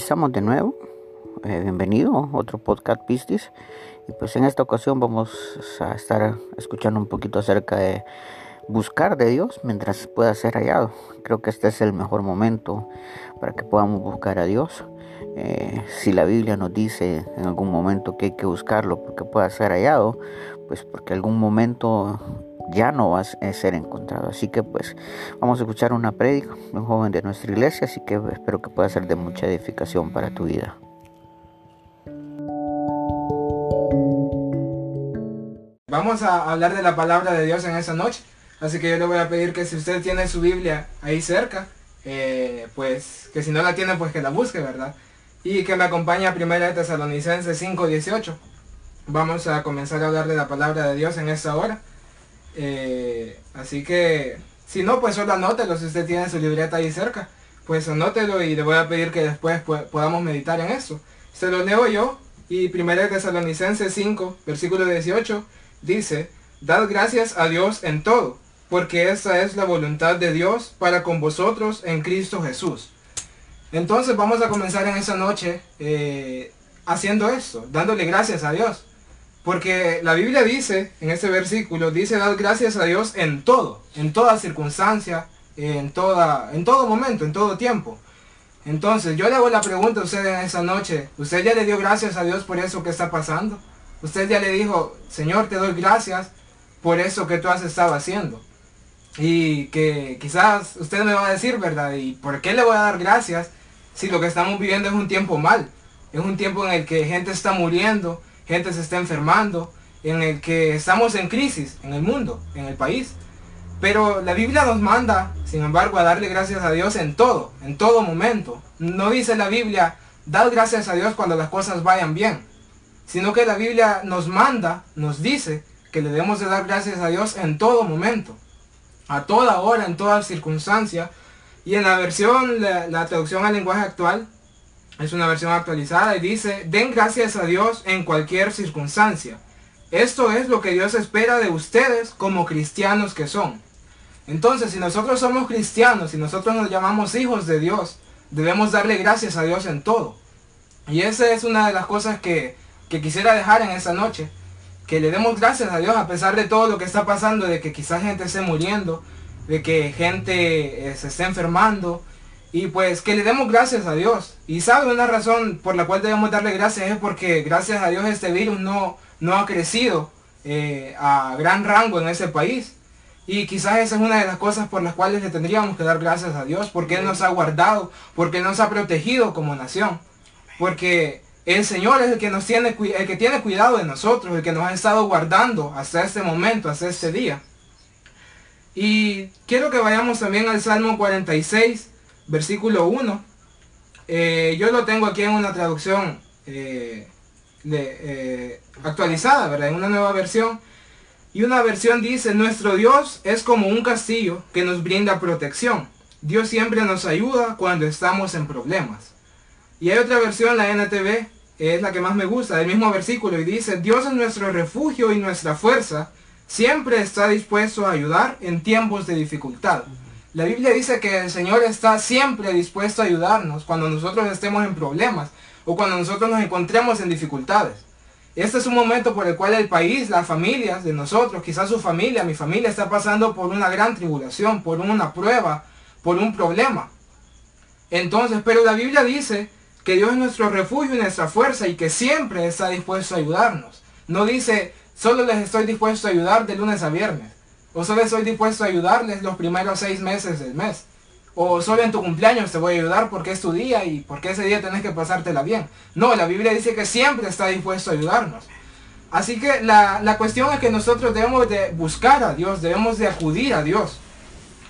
estamos de nuevo. Eh, bienvenido a otro podcast Pistis. Y pues en esta ocasión vamos a estar escuchando un poquito acerca de buscar de Dios mientras pueda ser hallado. Creo que este es el mejor momento para que podamos buscar a Dios. Eh, si la Biblia nos dice en algún momento que hay que buscarlo porque pueda ser hallado, pues porque algún momento ya no va a ser encontrado. Así que pues vamos a escuchar una prédica de un joven de nuestra iglesia, así que espero que pueda ser de mucha edificación para tu vida. Vamos a hablar de la palabra de Dios en esa noche. Así que yo le voy a pedir que si usted tiene su Biblia ahí cerca, eh, pues que si no la tiene, pues que la busque, ¿verdad? Y que me acompañe a 1 Tesalonicenses 5.18. Vamos a comenzar a hablar de la palabra de Dios en esta hora. Eh, así que, si no, pues solo anótelo si usted tiene su libreta ahí cerca. Pues anótelo y le voy a pedir que después podamos meditar en eso. Se lo leo yo y 1 Tesalonicenses 5, versículo 18, dice, Dad gracias a Dios en todo, porque esa es la voluntad de Dios para con vosotros en Cristo Jesús. Entonces vamos a comenzar en esa noche eh, haciendo esto, dándole gracias a Dios. Porque la Biblia dice, en este versículo, dice dar gracias a Dios en todo, en toda circunstancia, en, toda, en todo momento, en todo tiempo. Entonces, yo le hago la pregunta a usted en esa noche, ¿usted ya le dio gracias a Dios por eso que está pasando? Usted ya le dijo, Señor, te doy gracias por eso que tú has estado haciendo. Y que quizás usted me va a decir, ¿verdad? ¿Y por qué le voy a dar gracias si lo que estamos viviendo es un tiempo mal? Es un tiempo en el que gente está muriendo, gente se está enfermando, en el que estamos en crisis en el mundo, en el país. Pero la Biblia nos manda, sin embargo, a darle gracias a Dios en todo, en todo momento. No dice la Biblia, dad gracias a Dios cuando las cosas vayan bien, sino que la Biblia nos manda, nos dice que le debemos de dar gracias a Dios en todo momento, a toda hora, en toda circunstancia. Y en la versión, la, la traducción al lenguaje actual, es una versión actualizada y dice, den gracias a Dios en cualquier circunstancia. Esto es lo que Dios espera de ustedes como cristianos que son. Entonces, si nosotros somos cristianos, si nosotros nos llamamos hijos de Dios, debemos darle gracias a Dios en todo. Y esa es una de las cosas que, que quisiera dejar en esta noche. Que le demos gracias a Dios a pesar de todo lo que está pasando, de que quizás gente esté muriendo, de que gente eh, se esté enfermando, y pues que le demos gracias a Dios. Y sabe una razón por la cual debemos darle gracias es porque gracias a Dios este virus no, no ha crecido eh, a gran rango en ese país. Y quizás esa es una de las cosas por las cuales le tendríamos que dar gracias a Dios, porque Él nos ha guardado, porque nos ha protegido como nación. Porque el Señor es el que nos tiene, el que tiene cuidado de nosotros, el que nos ha estado guardando hasta este momento, hasta este día. Y quiero que vayamos también al Salmo 46, versículo 1. Eh, yo lo tengo aquí en una traducción eh, eh, actualizada, ¿verdad? En una nueva versión. Y una versión dice, nuestro Dios es como un castillo que nos brinda protección. Dios siempre nos ayuda cuando estamos en problemas. Y hay otra versión, la NTV, es la que más me gusta, del mismo versículo, y dice, Dios es nuestro refugio y nuestra fuerza, siempre está dispuesto a ayudar en tiempos de dificultad. La Biblia dice que el Señor está siempre dispuesto a ayudarnos cuando nosotros estemos en problemas o cuando nosotros nos encontremos en dificultades. Este es un momento por el cual el país, las familias de nosotros, quizás su familia, mi familia está pasando por una gran tribulación, por una prueba, por un problema. Entonces, pero la Biblia dice que Dios es nuestro refugio y nuestra fuerza y que siempre está dispuesto a ayudarnos. No dice, solo les estoy dispuesto a ayudar de lunes a viernes. O solo estoy dispuesto a ayudarles los primeros seis meses del mes. O solo en tu cumpleaños te voy a ayudar porque es tu día y porque ese día tenés que pasártela bien. No, la Biblia dice que siempre está dispuesto a ayudarnos. Así que la, cuestión es que nosotros debemos de buscar a Dios, debemos de acudir a Dios.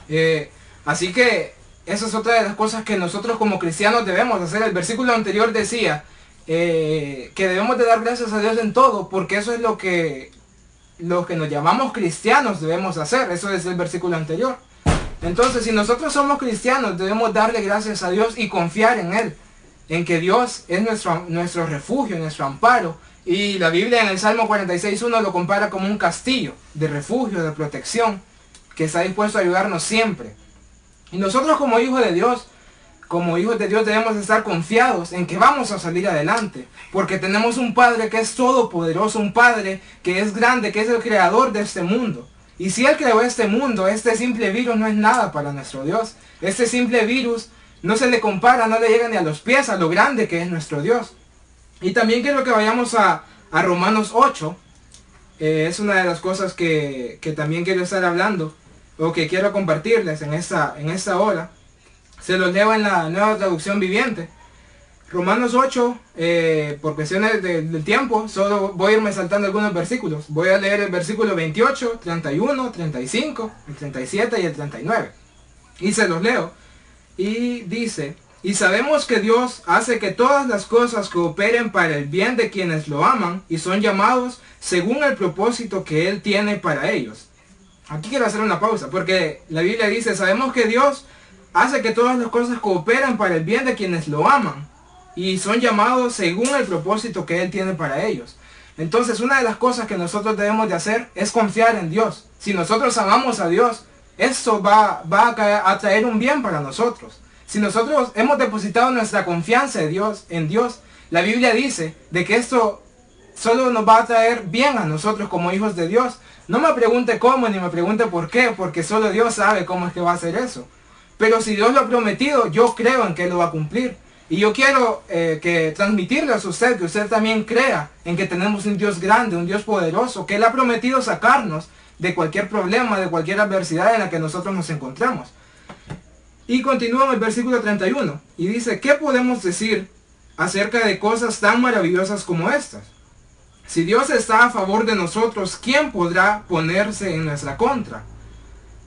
Eh, así que esa es otra de las cosas que nosotros como cristianos debemos hacer. El versículo anterior decía eh, que debemos de dar gracias a Dios en todo, porque eso es lo que lo que nos llamamos cristianos debemos hacer. Eso es el versículo anterior. Entonces, si nosotros somos cristianos, debemos darle gracias a Dios y confiar en Él. En que Dios es nuestro, nuestro refugio, nuestro amparo. Y la Biblia en el Salmo 46.1 lo compara como un castillo de refugio, de protección, que está dispuesto a ayudarnos siempre. Y nosotros como hijos de Dios, como hijos de Dios debemos estar confiados en que vamos a salir adelante, porque tenemos un Padre que es todopoderoso, un Padre que es grande, que es el creador de este mundo. Y si Él creó este mundo, este simple virus no es nada para nuestro Dios. Este simple virus no se le compara, no le llega ni a los pies a lo grande que es nuestro Dios. Y también quiero que vayamos a, Romanos 8. Eh, es una de las cosas que, también quiero estar hablando o que quiero compartirles en esta, en esta hora. Se los leo en la nueva traducción viviente. Romanos 8, eh, por cuestiones del tiempo, solo voy a irme saltando algunos versículos. Voy a leer el versículo 28, 31, 35, el 37 y el 39. Y se los leo. Y dice, y sabemos que Dios hace que todas las cosas cooperen para el bien de quienes lo aman y son llamados según el propósito que Él tiene para ellos. Aquí quiero hacer una pausa, porque la Biblia dice, sabemos que Dios hace que todas las cosas cooperen para el bien de quienes lo aman y son llamados según el propósito que Él tiene para ellos. Entonces una de las cosas que nosotros debemos de hacer es confiar en Dios. Si nosotros amamos a Dios, esto va, va a, traer un bien para nosotros. Si nosotros hemos depositado nuestra confianza en Dios, en Dios, la Biblia dice de que esto solo nos va a traer bien a nosotros como hijos de Dios. No me pregunte cómo ni me pregunte por qué, porque solo Dios sabe cómo es que va a hacer eso. Pero si Dios lo ha prometido, yo creo en que Él lo va a cumplir. Y yo quiero eh, que transmitirle a usted que usted también crea en que tenemos un Dios grande, un Dios poderoso, que Él ha prometido sacarnos de cualquier problema, de cualquier adversidad en la que nosotros nos encontramos. Y continúa en el versículo 31 y dice, ¿qué podemos decir acerca de cosas tan maravillosas como estas? Si Dios está a favor de nosotros, ¿quién podrá ponerse en nuestra contra?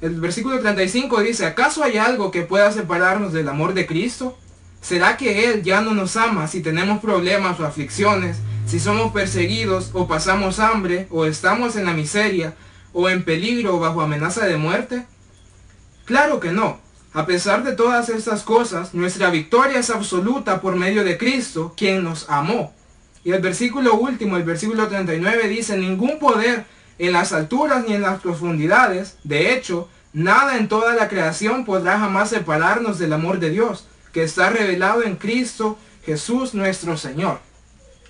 El versículo 35 dice, ¿acaso hay algo que pueda separarnos del amor de Cristo? ¿Será que Él ya no nos ama si tenemos problemas o aflicciones, si somos perseguidos o pasamos hambre o estamos en la miseria o en peligro o bajo amenaza de muerte? Claro que no. A pesar de todas estas cosas, nuestra victoria es absoluta por medio de Cristo, quien nos amó. Y el versículo último, el versículo 39 dice, ningún poder en las alturas ni en las profundidades, de hecho, Nada en toda la creación podrá jamás separarnos del amor de Dios, que está revelado en Cristo Jesús nuestro Señor.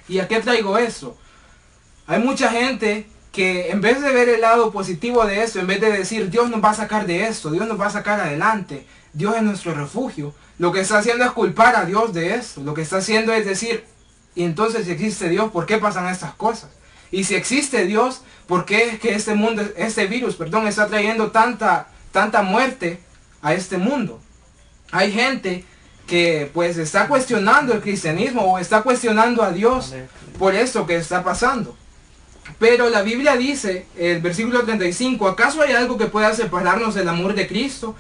¿Y a qué traigo eso? Hay mucha gente que en vez de ver el lado positivo de esto, en vez de decir Dios nos va a sacar de esto, Dios nos va a sacar adelante, Dios es nuestro refugio, lo que está haciendo es culpar a Dios de esto. Lo que está haciendo es decir, y entonces si existe Dios, ¿por qué pasan estas cosas? Y si existe Dios, ¿por qué es que este mundo, este virus, perdón, está trayendo tanta tanta muerte a este mundo. Hay gente que pues está cuestionando el cristianismo o está cuestionando a Dios por esto que está pasando. Pero la Biblia dice, el versículo 35, ¿acaso hay algo que pueda separarnos del amor de Cristo?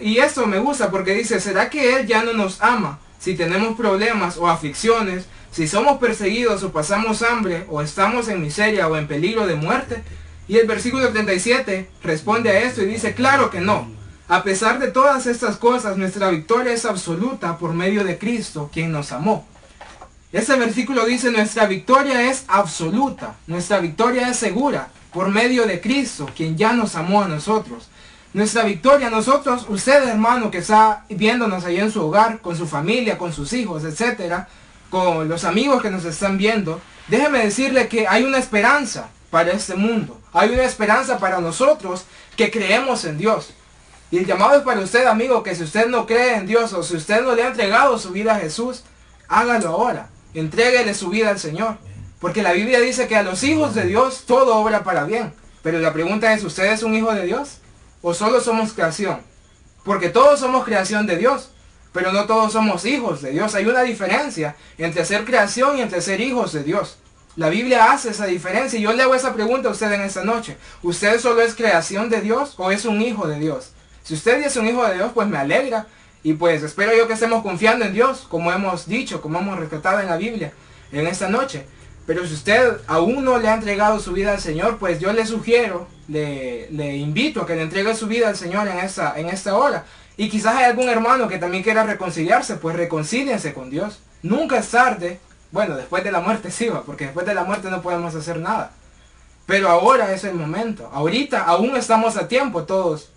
y esto me gusta porque dice, ¿será que Él ya no nos ama si tenemos problemas o aflicciones, si somos perseguidos o pasamos hambre o estamos en miseria o en peligro de muerte? Y el versículo 37 responde a esto y dice, claro que no. A pesar de todas estas cosas, nuestra victoria es absoluta por medio de Cristo, quien nos amó. Este versículo dice, nuestra victoria es absoluta, nuestra victoria es segura por medio de Cristo, quien ya nos amó a nosotros. Nuestra victoria, nosotros, usted hermano que está viéndonos ahí en su hogar, con su familia, con sus hijos, etcétera, con los amigos que nos están viendo, déjeme decirle que hay una esperanza para este mundo. Hay una esperanza para nosotros que creemos en Dios. Y el llamado es para usted, amigo, que si usted no cree en Dios o si usted no le ha entregado su vida a Jesús, hágalo ahora. Entréguele su vida al Señor. Porque la Biblia dice que a los hijos de Dios todo obra para bien. Pero la pregunta es, ¿usted es un hijo de Dios? ¿O solo somos creación? Porque todos somos creación de Dios. Pero no todos somos hijos de Dios. Hay una diferencia entre ser creación y entre ser hijos de Dios. La Biblia hace esa diferencia y yo le hago esa pregunta a usted en esta noche. ¿Usted solo es creación de Dios o es un hijo de Dios? Si usted es un hijo de Dios, pues me alegra. Y pues espero yo que estemos confiando en Dios, como hemos dicho, como hemos rescatado en la Biblia en esta noche. Pero si usted aún no le ha entregado su vida al Señor, pues yo le sugiero, le, invito a que le entregue su vida al Señor en esta, en esta hora. Y quizás hay algún hermano que también quiera reconciliarse, pues reconcíliense con Dios. Nunca es tarde bueno, después de la muerte sí va, porque después de la muerte no podemos hacer nada. Pero ahora es el momento. Ahorita aún estamos a tiempo todos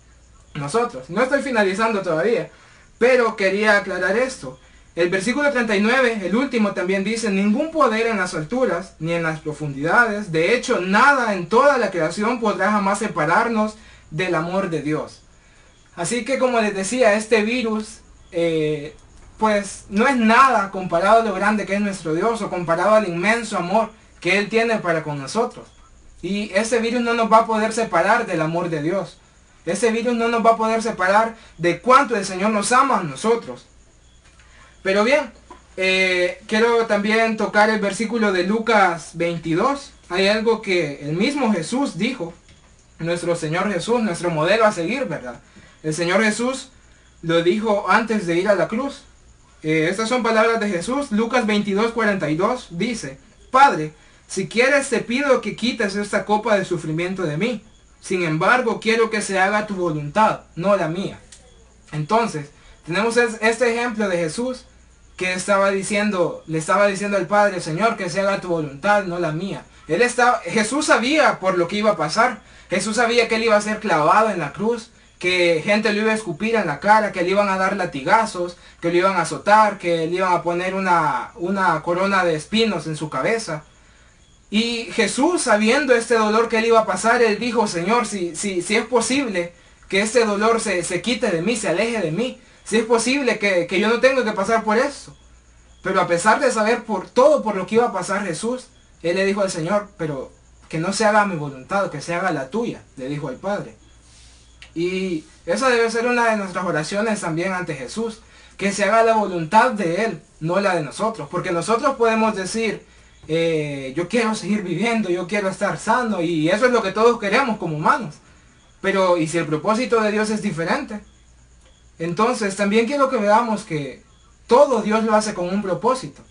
nosotros. No estoy finalizando todavía. Pero quería aclarar esto. El versículo 39, el último, también dice, ningún poder en las alturas ni en las profundidades, de hecho nada en toda la creación podrá jamás separarnos del amor de Dios. Así que como les decía, este virus, eh, pues no es nada comparado a lo grande que es nuestro Dios o comparado al inmenso amor que Él tiene para con nosotros. Y ese virus no nos va a poder separar del amor de Dios. Ese virus no nos va a poder separar de cuánto el Señor nos ama a nosotros. Pero bien, eh, quiero también tocar el versículo de Lucas 22. Hay algo que el mismo Jesús dijo, nuestro Señor Jesús, nuestro modelo a seguir, ¿verdad? El Señor Jesús lo dijo antes de ir a la cruz. Eh, estas son palabras de Jesús. Lucas 22, 42 dice, Padre, si quieres te pido que quites esta copa de sufrimiento de mí. Sin embargo, quiero que se haga tu voluntad, no la mía. Entonces, tenemos este ejemplo de Jesús que estaba diciendo, le estaba diciendo al Padre, Señor, que se haga tu voluntad, no la mía. Él estaba, Jesús sabía por lo que iba a pasar. Jesús sabía que él iba a ser clavado en la cruz, que gente le iba a escupir en la cara, que le iban a dar latigazos, que le iban a azotar, que le iban a poner una, una corona de espinos en su cabeza. Y Jesús, sabiendo este dolor que él iba a pasar, él dijo, Señor, si, si, si es posible que este dolor se, se quite de mí, se aleje de mí, si es posible que, yo no tenga que pasar por eso. Pero a pesar de saber por todo por lo que iba a pasar Jesús, él le dijo al Señor, pero que no se haga mi voluntad, que se haga la tuya, le dijo al Padre. Y esa debe ser una de nuestras oraciones también ante Jesús, que se haga la voluntad de Él, no la de nosotros. Porque nosotros podemos decir, eh, yo quiero seguir viviendo, yo quiero estar sano, y eso es lo que todos queremos como humanos. Pero, ¿y si el propósito de Dios es diferente? Entonces, también quiero que veamos que todo Dios lo hace con un propósito.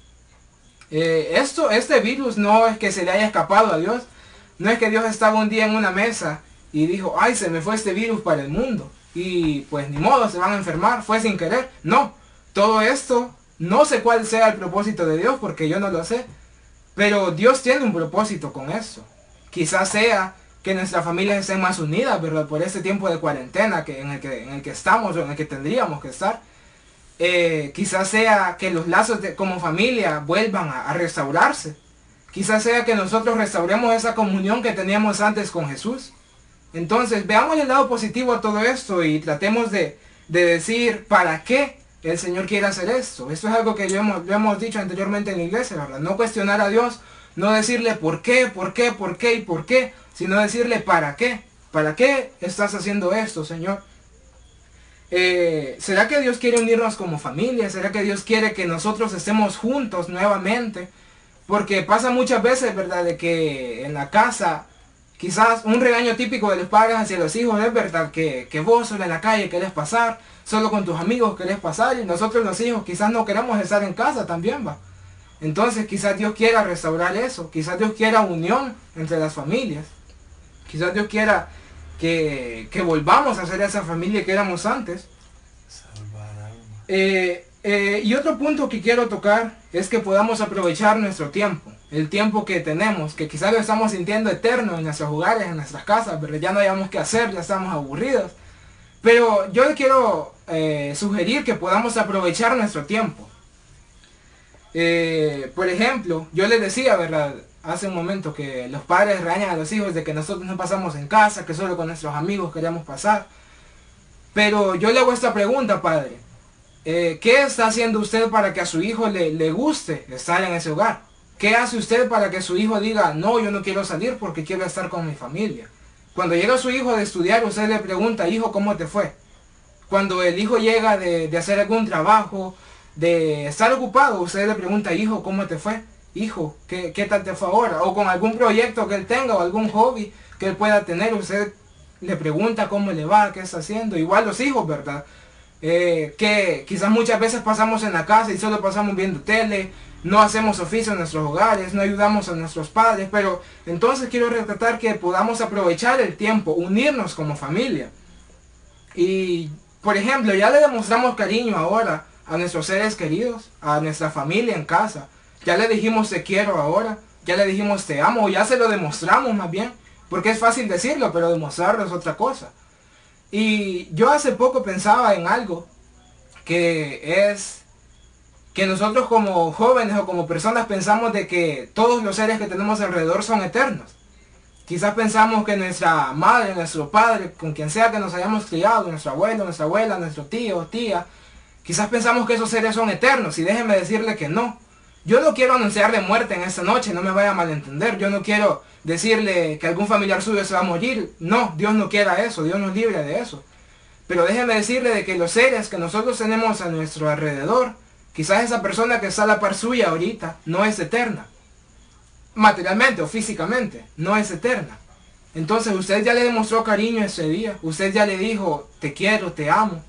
Eh, esto, este virus no es que se le haya escapado a Dios. No es que Dios estaba un día en una mesa y dijo, ay, se me fue este virus para el mundo. Y pues ni modo, se van a enfermar, fue sin querer. No, todo esto, no sé cuál sea el propósito de Dios porque yo no lo sé. Pero Dios tiene un propósito con eso. Quizás sea que nuestras familias estén más unidas, ¿verdad? Por este tiempo de cuarentena que, en, el que, en el que estamos o en el que tendríamos que estar. Eh, quizás sea que los lazos de, como familia vuelvan a, restaurarse. Quizás sea que nosotros restauremos esa comunión que teníamos antes con Jesús. Entonces, veamos el lado positivo a todo esto y tratemos de, decir para qué el Señor quiere hacer esto. Esto es algo que ya hemos, hemos dicho anteriormente en la iglesia, ¿verdad? No cuestionar a Dios, no decirle por qué, por qué, por qué y por qué, sino decirle para qué. ¿Para qué estás haciendo esto, Señor? Eh, ¿Será que Dios quiere unirnos como familia? ¿Será que Dios quiere que nosotros estemos juntos nuevamente? Porque pasa muchas veces, ¿verdad? De que en la casa, quizás un regaño típico de los padres hacia los hijos es, ¿verdad? Que, que vos solo en la calle querés pasar, solo con tus amigos querés pasar y nosotros los hijos quizás no queremos estar en casa también, va. Entonces quizás Dios quiera restaurar eso, quizás Dios quiera unión entre las familias. Quizás Dios quiera que, volvamos a ser esa familia que éramos antes. Eh, eh, y otro punto que quiero tocar es que podamos aprovechar nuestro tiempo, el tiempo que tenemos, que quizás lo estamos sintiendo eterno en nuestros hogares, en nuestras casas, pero ya no hayamos que hacer, ya estamos aburridos. Pero yo quiero eh, sugerir que podamos aprovechar nuestro tiempo. por ejemplo, yo les decía, ¿verdad? hace un momento que los padres regañan a los hijos de que nosotros no pasamos en casa, que solo con nuestros amigos queremos pasar. Pero yo le hago esta pregunta, padre. Eh, ¿Qué está haciendo usted para que a su hijo le, le guste estar en ese hogar? ¿Qué hace usted para que su hijo diga, no, yo no quiero salir porque quiero estar con mi familia? Cuando llega su hijo de estudiar, usted le pregunta, hijo, ¿cómo te fue? Cuando el hijo llega de, de hacer algún trabajo, de estar ocupado, usted le pregunta, hijo, ¿cómo te fue? hijo, ¿qué, tal te fue ahora? O con algún proyecto que él tenga o algún hobby que él pueda tener, usted le pregunta cómo le va, qué está haciendo. Igual los hijos, ¿verdad? Eh, que quizás muchas veces pasamos en la casa y solo pasamos viendo tele, no hacemos oficio en nuestros hogares, no ayudamos a nuestros padres, pero entonces quiero retratar que podamos aprovechar el tiempo, unirnos como familia. Y, por ejemplo, ya le demostramos cariño ahora a nuestros seres queridos, a nuestra familia en casa. Ya le dijimos te quiero ahora, ya le dijimos te amo, ya se lo demostramos más bien, porque es fácil decirlo, pero demostrarlo es otra cosa. Y yo hace poco pensaba en algo que es que nosotros como jóvenes o como personas pensamos de que todos los seres que tenemos alrededor son eternos. Quizás pensamos que nuestra madre, nuestro padre, con quien sea que nos hayamos criado, nuestro abuelo, nuestra abuela, nuestro tío, tía, quizás pensamos que esos seres son eternos y déjenme decirle que no. Yo no quiero anunciarle muerte en esta noche, no me vaya a malentender. Yo no quiero decirle que algún familiar suyo se va a morir. No, Dios no quiera eso, Dios nos libre de eso. Pero déjeme decirle de que los seres que nosotros tenemos a nuestro alrededor, quizás esa persona que está a la par suya ahorita, no es eterna. Materialmente o físicamente, no es eterna. Entonces usted ya le demostró cariño ese día, usted ya le dijo, te quiero, te amo.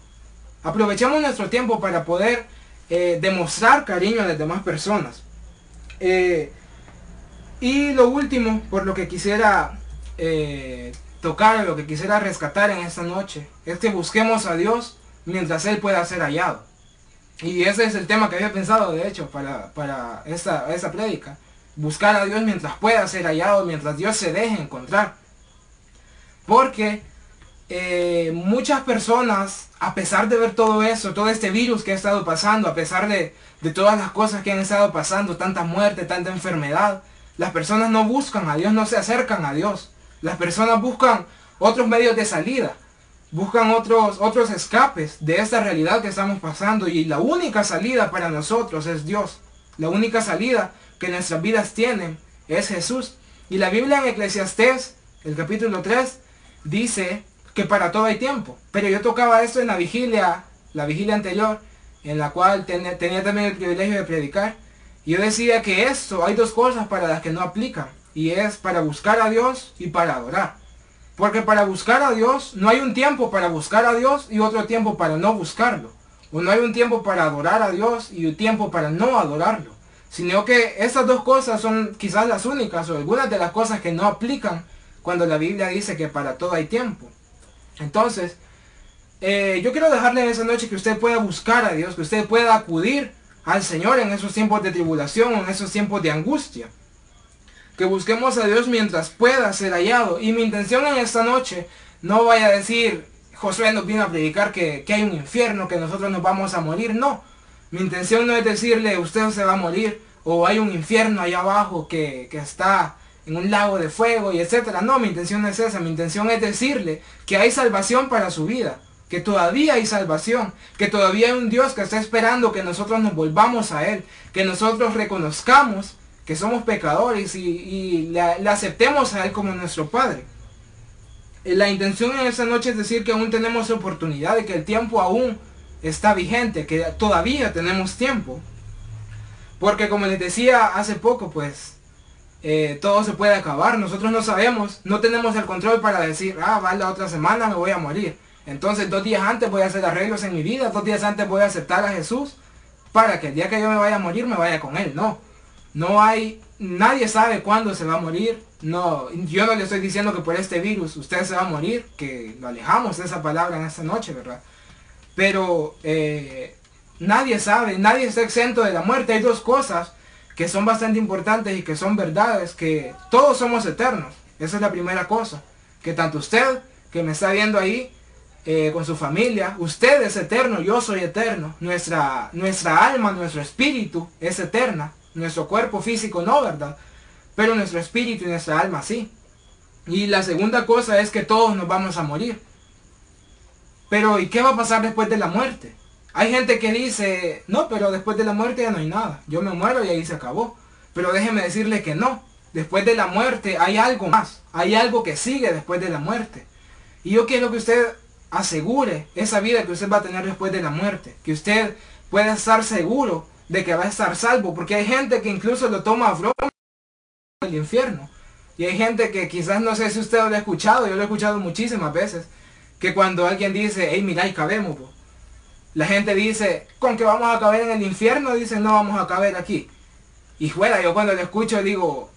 Aprovechemos nuestro tiempo para poder eh, demostrar cariño a las demás personas. Eh, y lo último, por lo que quisiera eh, tocar, lo que quisiera rescatar en esta noche, es que busquemos a Dios mientras Él pueda ser hallado. Y ese es el tema que había pensado, de hecho, para, para esta, esta prédica. Buscar a Dios mientras pueda ser hallado, mientras Dios se deje encontrar. Porque eh, muchas personas, a pesar de ver todo eso, todo este virus que ha estado pasando, a pesar de, de todas las cosas que han estado pasando, tanta muerte, tanta enfermedad, las personas no buscan a Dios, no se acercan a Dios. Las personas buscan otros medios de salida, buscan otros, otros escapes de esta realidad que estamos pasando y la única salida para nosotros es Dios. La única salida que nuestras vidas tienen es Jesús. Y la Biblia en Eclesiastés, el capítulo 3, dice que para todo hay tiempo. Pero yo tocaba esto en la vigilia, la vigilia anterior, en la cual tenía, también el privilegio de predicar. Y yo decía que esto, hay dos cosas para las que no aplican. Y es para buscar a Dios y para adorar. Porque para buscar a Dios no hay un tiempo para buscar a Dios y otro tiempo para no buscarlo. O no hay un tiempo para adorar a Dios y un tiempo para no adorarlo. Sino que estas dos cosas son quizás las únicas o algunas de las cosas que no aplican cuando la Biblia dice que para todo hay tiempo. Entonces, eh, yo quiero dejarle en esa noche que usted pueda buscar a Dios, que usted pueda acudir al Señor en esos tiempos de tribulación, en esos tiempos de angustia. Que busquemos a Dios mientras pueda ser hallado. Y mi intención en esta noche no vaya a decir, Josué nos viene a predicar que, hay un infierno, que nosotros nos vamos a morir. No. Mi intención no es decirle, usted se va a morir, o hay un infierno allá abajo que, que está en un lago de fuego y etcétera. No, mi intención no es esa, mi intención es decirle que hay salvación para su vida, que todavía hay salvación, que todavía hay un Dios que está esperando que nosotros nos volvamos a Él, que nosotros reconozcamos que somos pecadores y, le, aceptemos a Él como nuestro Padre. Eh, la intención en esta noche es decir que aún tenemos oportunidad, de que el tiempo aún está vigente, que todavía tenemos tiempo. Porque como les decía hace poco, pues eh, todo se puede acabar. Nosotros no sabemos, no tenemos el control para decir, ah, va la otra semana, me voy a morir. Entonces dos días antes voy a hacer arreglos en mi vida, dos días antes voy a aceptar a Jesús para que el día que yo me vaya a morir me vaya con Él. No, no hay, nadie sabe cuándo se va a morir. No, yo no le estoy diciendo que por este virus usted se va a morir, que lo alejamos de esa palabra en esta noche, ¿verdad? Pero eh, nadie sabe, nadie está exento de la muerte. Hay dos cosas que son bastante importantes y que son verdades, que todos somos eternos. Esa es la primera cosa. Que tanto usted, que me está viendo ahí, eh, con su familia, usted es eterno, yo soy eterno. Nuestra, nuestra alma, nuestro espíritu es eterna. Nuestro cuerpo físico no, ¿verdad? Pero nuestro espíritu y nuestra alma sí. Y la segunda cosa es que todos nos vamos a morir. Pero ¿y qué va a pasar después de la muerte? Hay gente que dice, no, pero después de la muerte ya no hay nada. Yo me muero y ahí se acabó. Pero déjeme decirle que no. Después de la muerte hay algo más. Hay algo que sigue después de la muerte. Y yo quiero que usted asegure esa vida que usted va a tener después de la muerte. Que usted pueda estar seguro de que va a estar salvo. Porque hay gente que incluso lo toma a broma del infierno. Y hay gente que quizás no sé si usted lo ha escuchado, yo lo he escuchado muchísimas veces. Que cuando alguien dice, hey mira, y cabemos, la gente dice, con que vamos a caber en el infierno, dicen, no vamos a caber aquí. Y fuera, yo cuando lo escucho digo,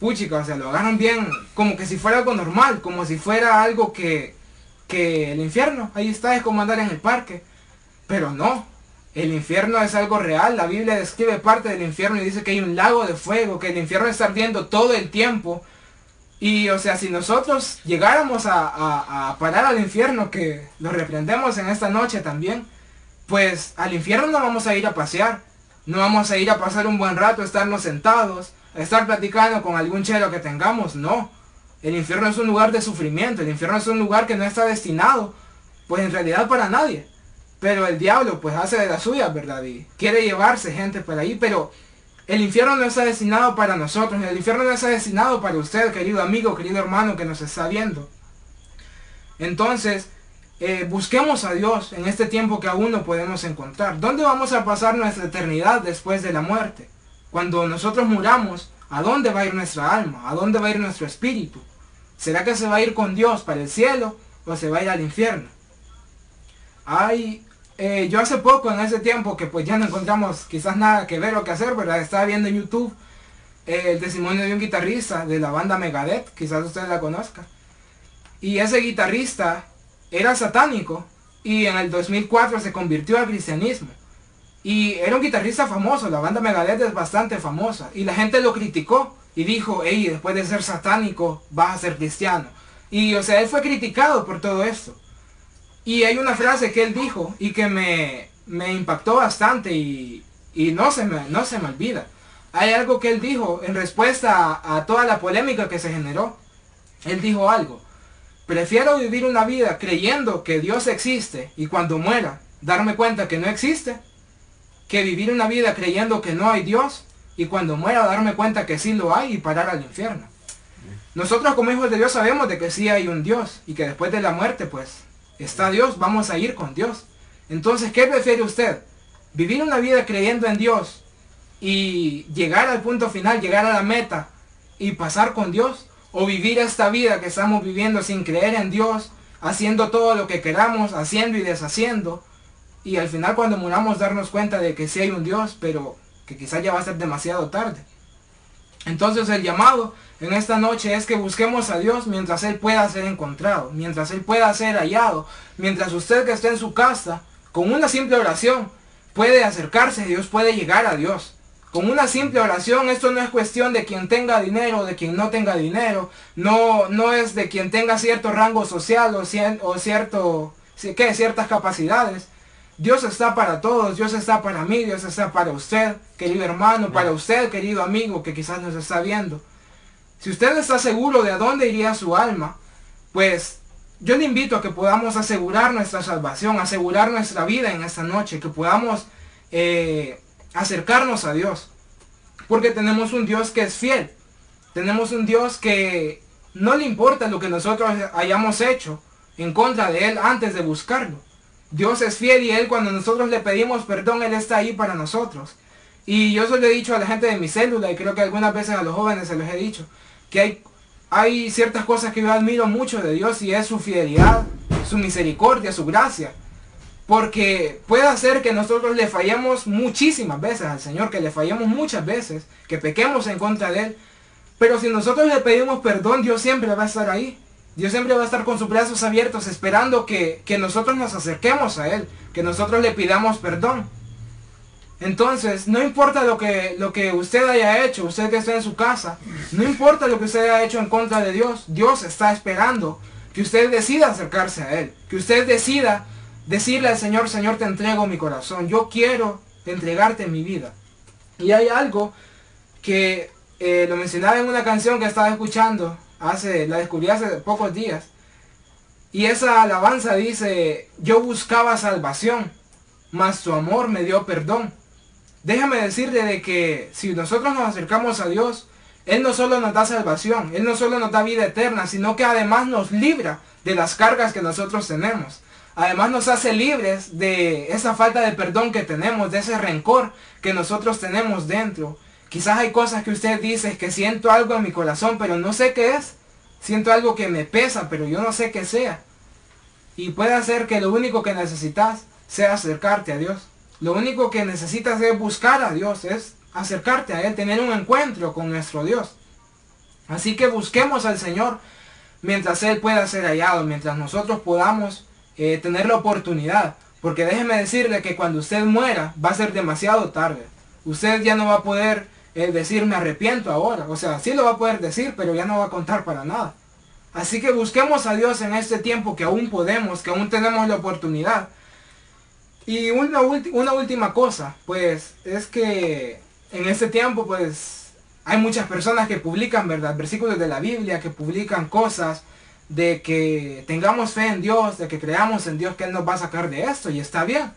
puchica, o sea, lo agarran bien, como que si fuera algo normal, como si fuera algo que, que el infierno, ahí está, es como andar en el parque. Pero no, el infierno es algo real, la Biblia describe parte del infierno y dice que hay un lago de fuego, que el infierno está ardiendo todo el tiempo. Y o sea, si nosotros llegáramos a, a parar al infierno, que lo reprendemos en esta noche también, pues al infierno no vamos a ir a pasear, no vamos a ir a pasar un buen rato, estarnos sentados, estar platicando con algún chelo que tengamos, no. El infierno es un lugar de sufrimiento, el infierno es un lugar que no está destinado, pues en realidad para nadie. Pero el diablo pues hace de la suya, ¿verdad? Y quiere llevarse gente por ahí, pero el infierno no está destinado para nosotros, el infierno no está destinado para usted, querido amigo, querido hermano que nos está viendo. Entonces, eh, busquemos a Dios en este tiempo que aún no podemos encontrar. ¿Dónde vamos a pasar nuestra eternidad después de la muerte? Cuando nosotros muramos, ¿a dónde va a ir nuestra alma? ¿A dónde va a ir nuestro espíritu? ¿Será que se va a ir con Dios para el cielo o se va a ir al infierno? Hay, eh, yo hace poco, en ese tiempo, que pues ya no encontramos quizás nada que ver o que hacer, ¿verdad? Estaba viendo en YouTube eh, el testimonio de un guitarrista de la banda Megadeth, quizás usted la conozca. Y ese guitarrista era satánico y en el 2004 se convirtió al cristianismo. Y era un guitarrista famoso, la banda Megadeth es bastante famosa. Y la gente lo criticó y dijo, hey, después de ser satánico vas a ser cristiano. Y o sea, él fue criticado por todo esto. Y hay una frase que él dijo y que me, me impactó bastante y, y, no, se me, no se me olvida. Hay algo que él dijo en respuesta a, a toda la polémica que se generó. Él dijo algo. Prefiero vivir una vida creyendo que Dios existe y cuando muera darme cuenta que no existe, que vivir una vida creyendo que no hay Dios y cuando muera darme cuenta que sí lo hay y parar al infierno. Nosotros como hijos de Dios sabemos de que sí hay un Dios y que después de la muerte pues está Dios, vamos a ir con Dios. Entonces, ¿qué prefiere usted? ¿Vivir una vida creyendo en Dios y llegar al punto final, llegar a la meta y pasar con Dios? O vivir esta vida que estamos viviendo sin creer en Dios, haciendo todo lo que queramos, haciendo y deshaciendo, y al final cuando muramos darnos cuenta de que sí hay un Dios, pero que quizás ya va a ser demasiado tarde. Entonces el llamado en esta noche es que busquemos a Dios mientras Él pueda ser encontrado, mientras Él pueda ser hallado, mientras usted que esté en su casa, con una simple oración, puede acercarse Dios, puede llegar a Dios. Con una simple oración, esto no es cuestión de quien tenga dinero o de quien no tenga dinero. No, no es de quien tenga cierto rango social o, o cierto, ¿qué? ciertas capacidades. Dios está para todos, Dios está para mí, Dios está para usted, querido hermano, para usted, querido amigo, que quizás nos está viendo. Si usted está seguro de a dónde iría su alma, pues yo le invito a que podamos asegurar nuestra salvación, asegurar nuestra vida en esta noche, que podamos eh, acercarnos a Dios. Porque tenemos un Dios que es fiel. Tenemos un Dios que no le importa lo que nosotros hayamos hecho en contra de Él antes de buscarlo. Dios es fiel y Él cuando nosotros le pedimos perdón, Él está ahí para nosotros. Y yo eso le he dicho a la gente de mi célula y creo que algunas veces a los jóvenes se los he dicho, que hay, hay ciertas cosas que yo admiro mucho de Dios y es su fidelidad, su misericordia, su gracia. Porque puede hacer que nosotros le fallemos muchísimas veces al Señor, que le fallemos muchas veces, que pequemos en contra de Él. Pero si nosotros le pedimos perdón, Dios siempre va a estar ahí. Dios siempre va a estar con sus brazos abiertos esperando que, que nosotros nos acerquemos a Él, que nosotros le pidamos perdón. Entonces, no importa lo que, lo que usted haya hecho, usted que esté en su casa, no importa lo que usted haya hecho en contra de Dios, Dios está esperando que usted decida acercarse a Él, que usted decida decirle al Señor, Señor, te entrego mi corazón, yo quiero entregarte mi vida. Y hay algo que eh, lo mencionaba en una canción que estaba escuchando, hace, la descubrí hace pocos días, y esa alabanza dice, yo buscaba salvación, mas tu amor me dio perdón. Déjame decirle de que si nosotros nos acercamos a Dios, Él no solo nos da salvación, Él no solo nos da vida eterna, sino que además nos libra de las cargas que nosotros tenemos. Además nos hace libres de esa falta de perdón que tenemos, de ese rencor que nosotros tenemos dentro. Quizás hay cosas que usted dice que siento algo en mi corazón, pero no sé qué es. Siento algo que me pesa, pero yo no sé qué sea. Y puede ser que lo único que necesitas sea acercarte a Dios. Lo único que necesitas es buscar a Dios, es acercarte a Él, tener un encuentro con nuestro Dios. Así que busquemos al Señor mientras Él pueda ser hallado, mientras nosotros podamos eh, tener la oportunidad. Porque déjeme decirle que cuando usted muera va a ser demasiado tarde. Usted ya no va a poder eh, decir me arrepiento ahora. O sea, sí lo va a poder decir, pero ya no va a contar para nada. Así que busquemos a Dios en este tiempo que aún podemos, que aún tenemos la oportunidad. Y una, una última cosa, pues es que en este tiempo pues hay muchas personas que publican, ¿verdad? Versículos de la Biblia, que publican cosas de que tengamos fe en Dios, de que creamos en Dios que Él nos va a sacar de esto y está bien.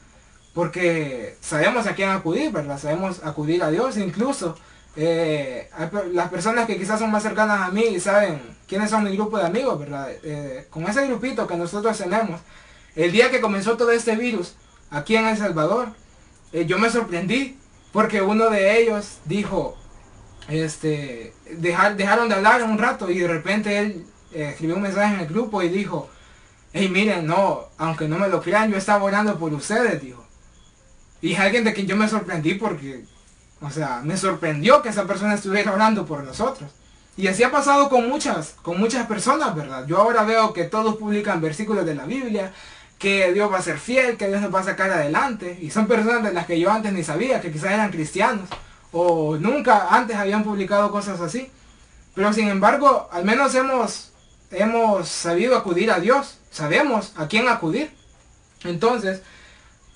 Porque sabemos a quién acudir, ¿verdad? Sabemos acudir a Dios incluso. Eh, las personas que quizás son más cercanas a mí y saben quiénes son mi grupo de amigos, ¿verdad? Eh, con ese grupito que nosotros tenemos, el día que comenzó todo este virus aquí en El Salvador, eh, yo me sorprendí porque uno de ellos dijo, este, dejaron de hablar un rato y de repente él escribió un mensaje en el grupo y dijo, hey miren, no, aunque no me lo crean, yo estaba orando por ustedes, dijo. Y es alguien de quien yo me sorprendí porque, o sea, me sorprendió que esa persona estuviera orando por nosotros. Y así ha pasado con muchas, con muchas personas, ¿verdad? Yo ahora veo que todos publican versículos de la Biblia, que Dios va a ser fiel, que Dios nos va a sacar adelante. Y son personas de las que yo antes ni sabía, que quizás eran cristianos, o nunca antes habían publicado cosas así. Pero sin embargo, al menos hemos, hemos sabido acudir a Dios, sabemos a quién acudir. Entonces,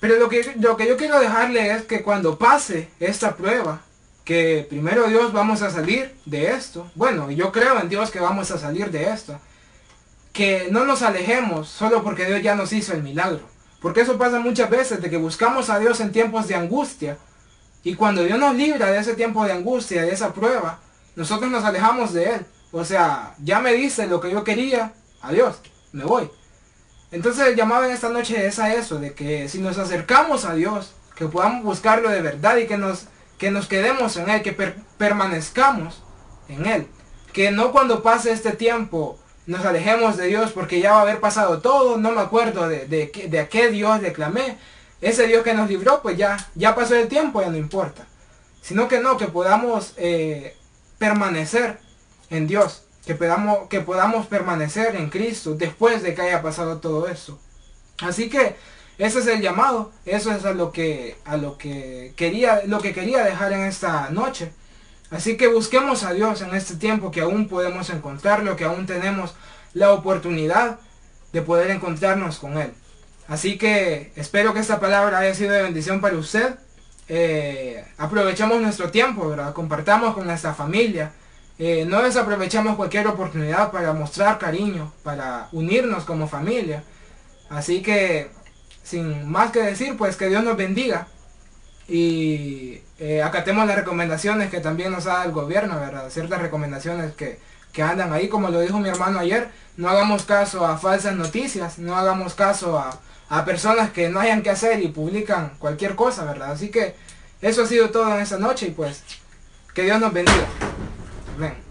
pero lo que, lo que yo quiero dejarle es que cuando pase esta prueba, que primero Dios vamos a salir de esto. Bueno, yo creo en Dios que vamos a salir de esto. Que no nos alejemos solo porque Dios ya nos hizo el milagro. Porque eso pasa muchas veces, de que buscamos a Dios en tiempos de angustia. Y cuando Dios nos libra de ese tiempo de angustia, de esa prueba, nosotros nos alejamos de Él. O sea, ya me dice lo que yo quería, adiós, me voy. Entonces en esta noche es a eso, de que si nos acercamos a Dios, que podamos buscarlo de verdad y que nos, que nos quedemos en Él, que permanezcamos en Él. Que no cuando pase este tiempo nos alejemos de Dios porque ya va a haber pasado todo, no me acuerdo de, de, de a qué Dios declamé. Ese Dios que nos libró, pues ya, ya pasó el tiempo, ya no importa. Sino que no, que podamos eh, permanecer en Dios que podamos, que podamos permanecer en Cristo después de que haya pasado todo eso. Así que ese es el llamado, eso es a lo que, a lo que, quería, lo que quería dejar en esta noche. Así que busquemos a Dios en este tiempo que aún podemos encontrarlo, que aún tenemos la oportunidad de poder encontrarnos con Él. Así que espero que esta palabra haya sido de bendición para usted. Eh, aprovechemos nuestro tiempo, ¿verdad? Compartamos con nuestra familia. Eh, no desaprovechamos cualquier oportunidad para mostrar cariño, para unirnos como familia. Así que, sin más que decir, pues que Dios nos bendiga. Y eh, acatemos las recomendaciones que también nos da el gobierno, ¿verdad? Ciertas recomendaciones que, andan ahí, como lo dijo mi hermano ayer, no hagamos caso a falsas noticias, no hagamos caso a, a personas que no hayan que hacer y publican cualquier cosa, ¿verdad? Así que eso ha sido todo en esta noche y pues que Dios nos bendiga. Right.